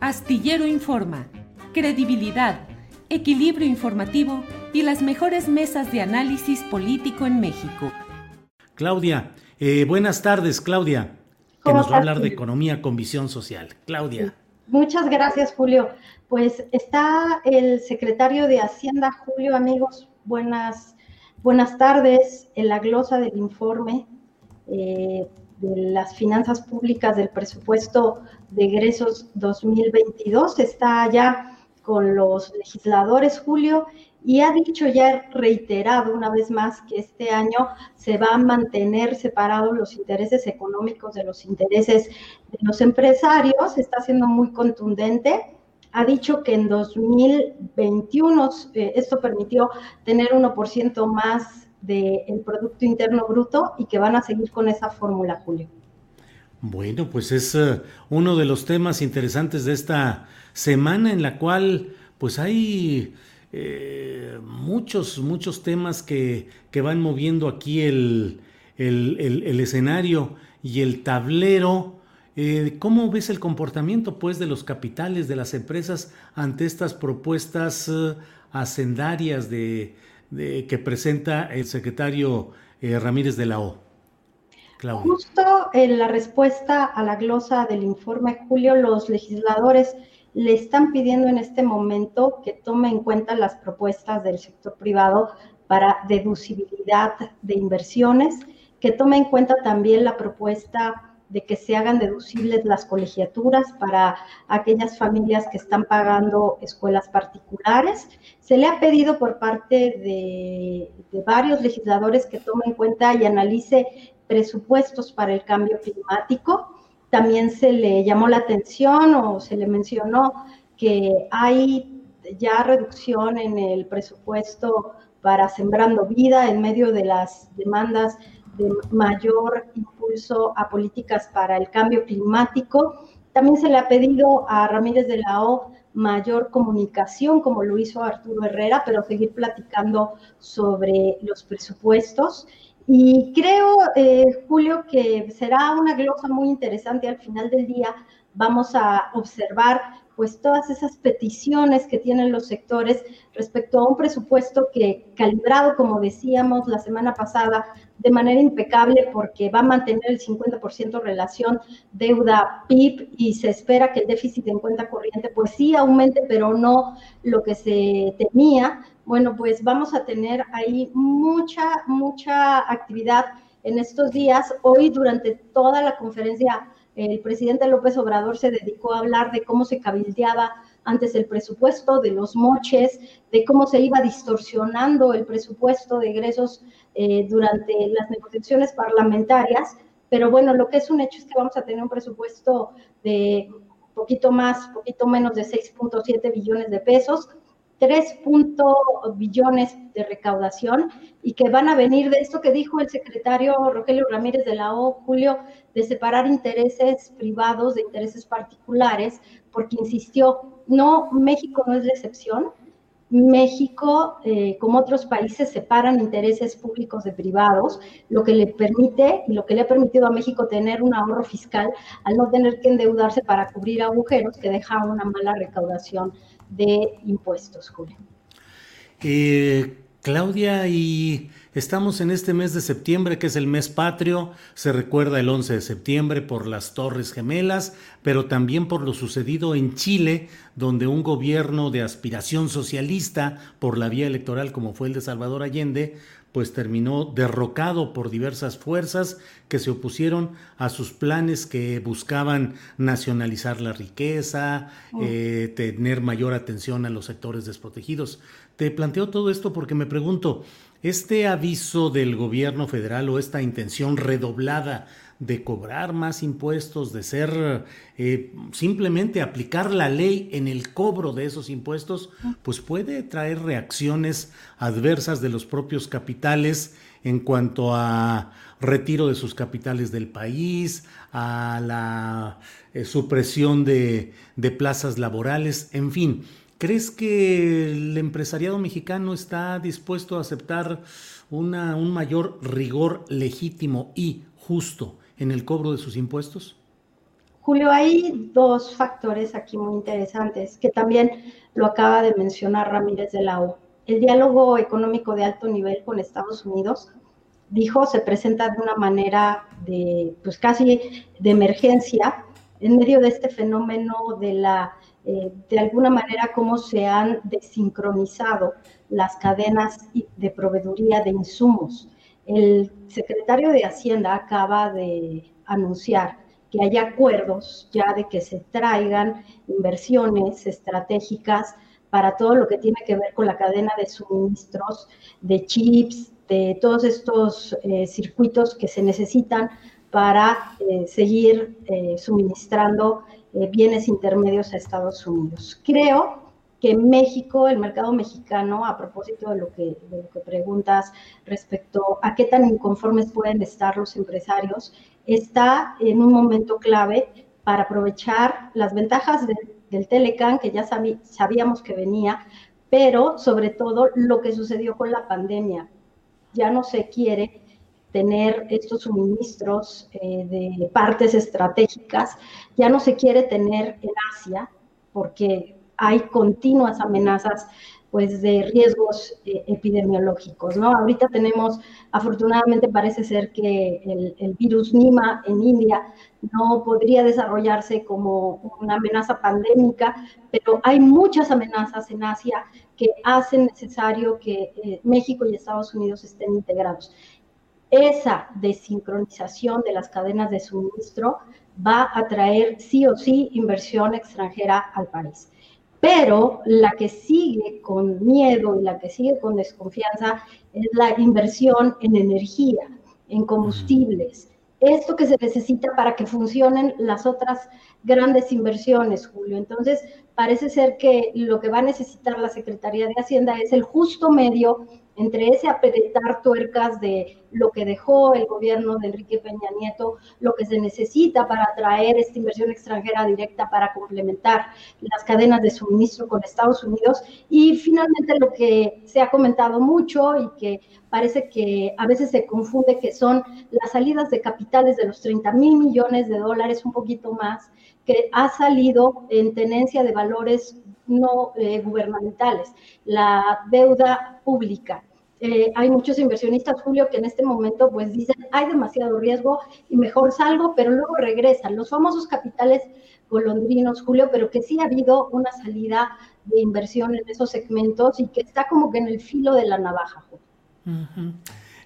Astillero Informa, credibilidad, equilibrio informativo y las mejores mesas de análisis político en México. Claudia, eh, buenas tardes, Claudia, que ¿Cómo nos va a hablar de economía con visión social. Claudia. Muchas gracias, Julio. Pues está el secretario de Hacienda, Julio, amigos, buenas, buenas tardes. En la glosa del informe eh, de las finanzas públicas del presupuesto de egresos 2022 está ya con los legisladores, Julio, y ha dicho ya reiterado una vez más que este año se va a mantener separados los intereses económicos de los intereses de los empresarios, está siendo muy contundente. Ha dicho que en 2021 eh, esto permitió tener 1% más del Producto Interno Bruto y que van a seguir con esa fórmula, Julio. Bueno, pues es eh, uno de los temas interesantes de esta semana en la cual pues hay eh, muchos, muchos temas que, que van moviendo aquí el, el- el- escenario y el tablero. Eh, ¿Cómo ves el comportamiento pues de los capitales de las empresas ante estas propuestas hacendarias de, que presenta el secretario Ramírez de la O? Justo en la respuesta a la glosa del informe, Julio, los legisladores le están pidiendo en este momento que tome en cuenta las propuestas del sector privado para deducibilidad de inversiones, que tome en cuenta también la propuesta de que se hagan deducibles las colegiaturas para aquellas familias que están pagando escuelas particulares. Se le ha pedido por parte de varios legisladores que tome en cuenta y analice presupuestos para el cambio climático. También se le llamó la atención o se le mencionó que hay ya reducción en el presupuesto para Sembrando Vida en medio de las demandas de mayor impulso a políticas para el cambio climático. También se le ha pedido a Ramírez de la O mayor comunicación, como lo hizo Arturo Herrera, pero seguir platicando sobre los presupuestos. Y creo, eh, Julio, que será una glosa muy interesante al final del día. Vamos a observar pues todas esas peticiones que tienen los sectores respecto a un presupuesto que calibrado, como decíamos la semana pasada, de manera impecable porque va a mantener el 50% relación deuda-PIB y se espera que el déficit en cuenta corriente pues sí aumente, pero no lo que se temía. Bueno, pues vamos a tener ahí mucha, mucha actividad en estos días. Hoy durante toda la conferencia el presidente López Obrador se dedicó a hablar de cómo se cabildeaba antes el presupuesto, de los moches, de cómo se iba distorsionando el presupuesto de egresos eh, durante las negociaciones parlamentarias. Pero bueno, lo que es un hecho es que vamos a tener un presupuesto de poquito más, poquito menos de 6.7 billones de pesos, 3 billones de recaudación y que van a venir de esto que dijo el secretario Rogelio Ramírez de la O, Julio, de separar intereses privados de intereses particulares, porque insistió, no, México no es la excepción. México, eh, como otros países, separan intereses públicos de privados, lo que le permite y lo que le ha permitido a México tener un ahorro fiscal al no tener que endeudarse para cubrir agujeros que deja una mala recaudación de impuestos, Julio. Eh, Claudia, y estamos en este mes de septiembre, que es el mes patrio, se recuerda el 11 de septiembre por las Torres Gemelas, pero también por lo sucedido en Chile, donde un gobierno de aspiración socialista por la vía electoral como fue el de Salvador Allende, pues terminó derrocado por diversas fuerzas que se opusieron a sus planes que buscaban nacionalizar la riqueza, oh. eh, tener mayor atención a los sectores desprotegidos. Te planteo todo esto porque me pregunto, ¿este aviso del gobierno federal o esta intención redoblada de cobrar más impuestos, de ser eh, simplemente aplicar la ley en el cobro de esos impuestos, pues puede traer reacciones adversas de los propios capitales en cuanto a retiro de sus capitales del país, a la eh, supresión de, plazas laborales, en fin. ¿Crees que el empresariado mexicano está dispuesto a aceptar un mayor rigor legítimo y justo en el cobro de sus impuestos? Julio, hay dos factores aquí muy interesantes que también lo acaba de mencionar Ramírez de la O. El diálogo económico de alto nivel con Estados Unidos, dijo, se presenta de una manera de, pues casi de emergencia en medio de este fenómeno de la eh, de alguna manera cómo se han desincronizado las cadenas de proveeduría de insumos. El secretario de Hacienda acaba de anunciar que hay acuerdos ya de que se traigan inversiones estratégicas para todo lo que tiene que ver con la cadena de suministros, de chips, de todos estos eh, circuitos que se necesitan para eh, seguir suministrando eh, bienes intermedios a Estados Unidos. Creo que México, el mercado mexicano, a propósito de lo, que, preguntas respecto a qué tan inconformes pueden estar los empresarios, está en un momento clave para aprovechar las ventajas del Telecan, que ya sabíamos que venía, pero sobre todo lo que sucedió con la pandemia. Ya no se quiere tener estos suministros eh, de partes estratégicas, ya no se quiere tener en Asia porque hay continuas amenazas pues de riesgos eh, epidemiológicos, ¿no? Ahorita tenemos, afortunadamente parece ser que el, virus Nima en India no podría desarrollarse como una amenaza pandémica, pero hay muchas amenazas en Asia que hacen necesario que eh, México y Estados Unidos estén integrados esa desincronización de las cadenas de suministro va a traer sí o sí inversión extranjera al país. Pero la que sigue con miedo y la que sigue con desconfianza es la inversión en energía, en combustibles. Esto que se necesita para que funcionen las otras grandes inversiones, Julio. Entonces, parece ser que lo que va a necesitar la Secretaría de Hacienda es el justo medio entre ese apretar tuercas de lo que dejó el gobierno de Enrique Peña Nieto, lo que se necesita para atraer esta inversión extranjera directa para complementar las cadenas de suministro con Estados Unidos. Y finalmente lo que se ha comentado mucho y que parece que a veces se confunde que son las salidas de capitales de los 30 mil millones de dólares, un poquito más, que ha salido en tenencia de valores no eh, gubernamentales, la deuda pública. Eh, hay muchos inversionistas, Julio, que en este momento pues dicen hay demasiado riesgo y mejor salgo, pero luego regresan. Los famosos capitales golondrinos, Julio, pero que sí ha habido una salida de inversión en esos segmentos y que está como que en el filo de la navaja.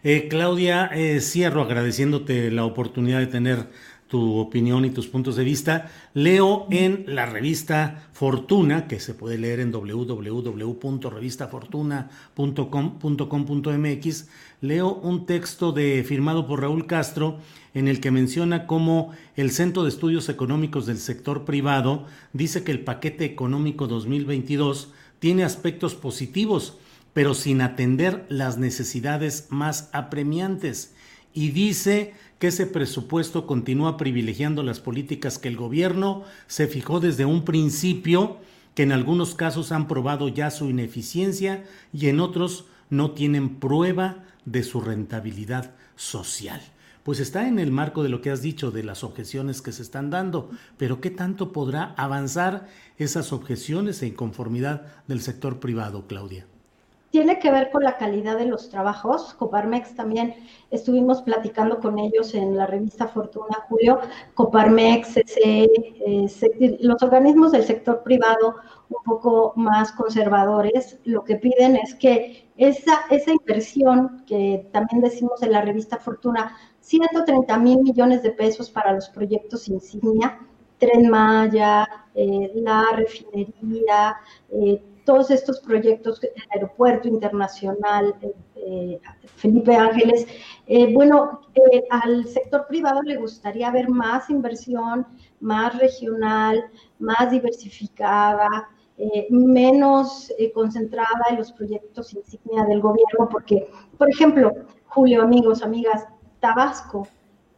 Eh, Claudia, cierro agradeciéndote la oportunidad de tener tu opinión y tus puntos de vista. Leo en la revista Fortuna, que se puede leer en www.revistafortuna.com.mx, leo un texto de, firmado por Raúl Castro en el que menciona cómo el Centro de Estudios Económicos del Sector Privado dice que el paquete económico 2022 tiene aspectos positivos, pero sin atender las necesidades más apremiantes. Y dice que ese presupuesto continúa privilegiando las políticas que el gobierno se fijó desde un principio, que en algunos casos han probado ya su ineficiencia y en otros no tienen prueba de su rentabilidad social. Pues está en el marco de lo que has dicho, de las objeciones que se están dando, pero ¿qué tanto podrá avanzar esas objeciones e inconformidad del sector privado, Claudia? Tiene que ver con la calidad de los trabajos. Coparmex también estuvimos platicando con ellos en la revista Fortuna Julio. Coparmex, eh, los organismos del sector privado un poco más conservadores, lo que piden es que esa, esa inversión que también decimos en la revista Fortuna, 130 mil millones de pesos para los proyectos insignia, Tren Maya, eh, la refinería, eh, todos estos proyectos, el aeropuerto internacional, eh, Felipe Ángeles, eh, bueno, eh, al sector privado le gustaría ver más inversión, más regional, más diversificada, menos concentrada en los proyectos insignia del gobierno, porque, por ejemplo, Julio, amigos, amigas, Tabasco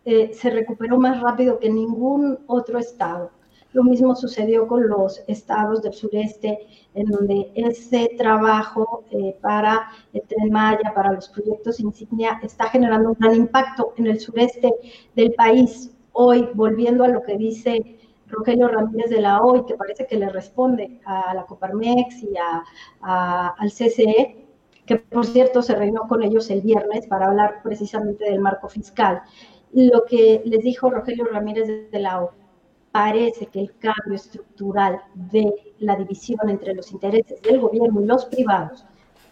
se recuperó más rápido que ningún otro estado lo mismo sucedió con los estados del sureste, en donde ese trabajo eh, para el Tren Maya, para los proyectos insignia, está generando un gran impacto en el sureste del país. Hoy, volviendo a lo que dice Rogelio Ramírez de la OI, que parece que le responde a la Coparmex y al CCE, que por cierto se reunió con ellos el viernes para hablar precisamente del marco fiscal. Lo que les dijo Rogelio Ramírez de la OI parece que el cambio estructural de la división entre los intereses del gobierno y los privados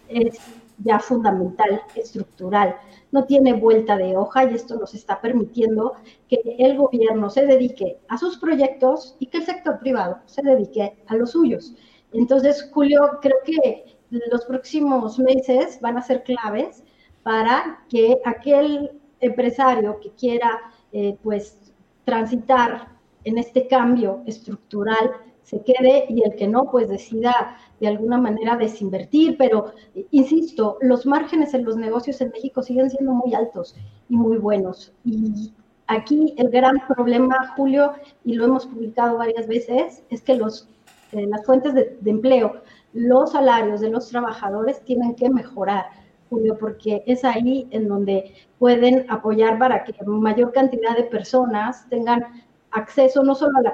es ya fundamental, estructural. No tiene vuelta de hoja y esto nos está permitiendo que el gobierno se dedique a sus proyectos y que el sector privado se dedique a los suyos. Entonces, Julio, creo que los próximos meses van a ser claves para que aquel empresario que quiera, eh, pues, transitar en este cambio estructural se quede y el que no, pues decida de alguna manera desinvertir. Pero, insisto, los márgenes en los negocios en México siguen siendo muy altos y muy buenos. Y aquí el gran problema, Julio, y lo hemos publicado varias veces, es que los, eh, las fuentes de, de empleo, los salarios de los trabajadores tienen que mejorar. Julio, porque es ahí en donde pueden apoyar para que mayor cantidad de personas tengan acceso no solo a la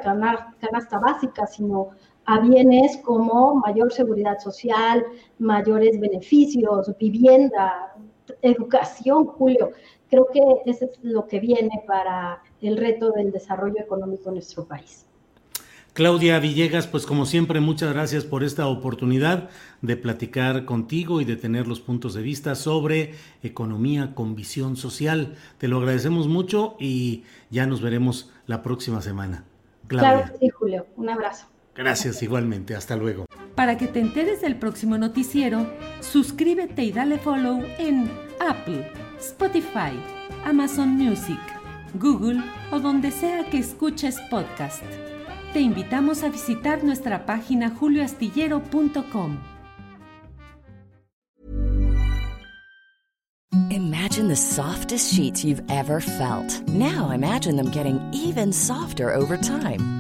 canasta básica, sino a bienes como mayor seguridad social, mayores beneficios, vivienda, educación, Julio. Creo que eso es lo que viene para el reto del desarrollo económico en nuestro país. Claudia Villegas, pues como siempre, muchas gracias por esta oportunidad de platicar contigo y de tener los puntos de vista sobre economía con visión social. Te lo agradecemos mucho y ya nos veremos la próxima semana. Claudia. Claro sí, Julio. Un abrazo. Gracias igualmente. Hasta luego. Para que te enteres del próximo noticiero, suscríbete y dale follow en Apple, Spotify, Amazon Music, Google o donde sea que escuches podcast te invitamos a visitar nuestra página julioastillero.com. Imagine the softest sheets you've ever felt. Now imagine them getting even softer over time.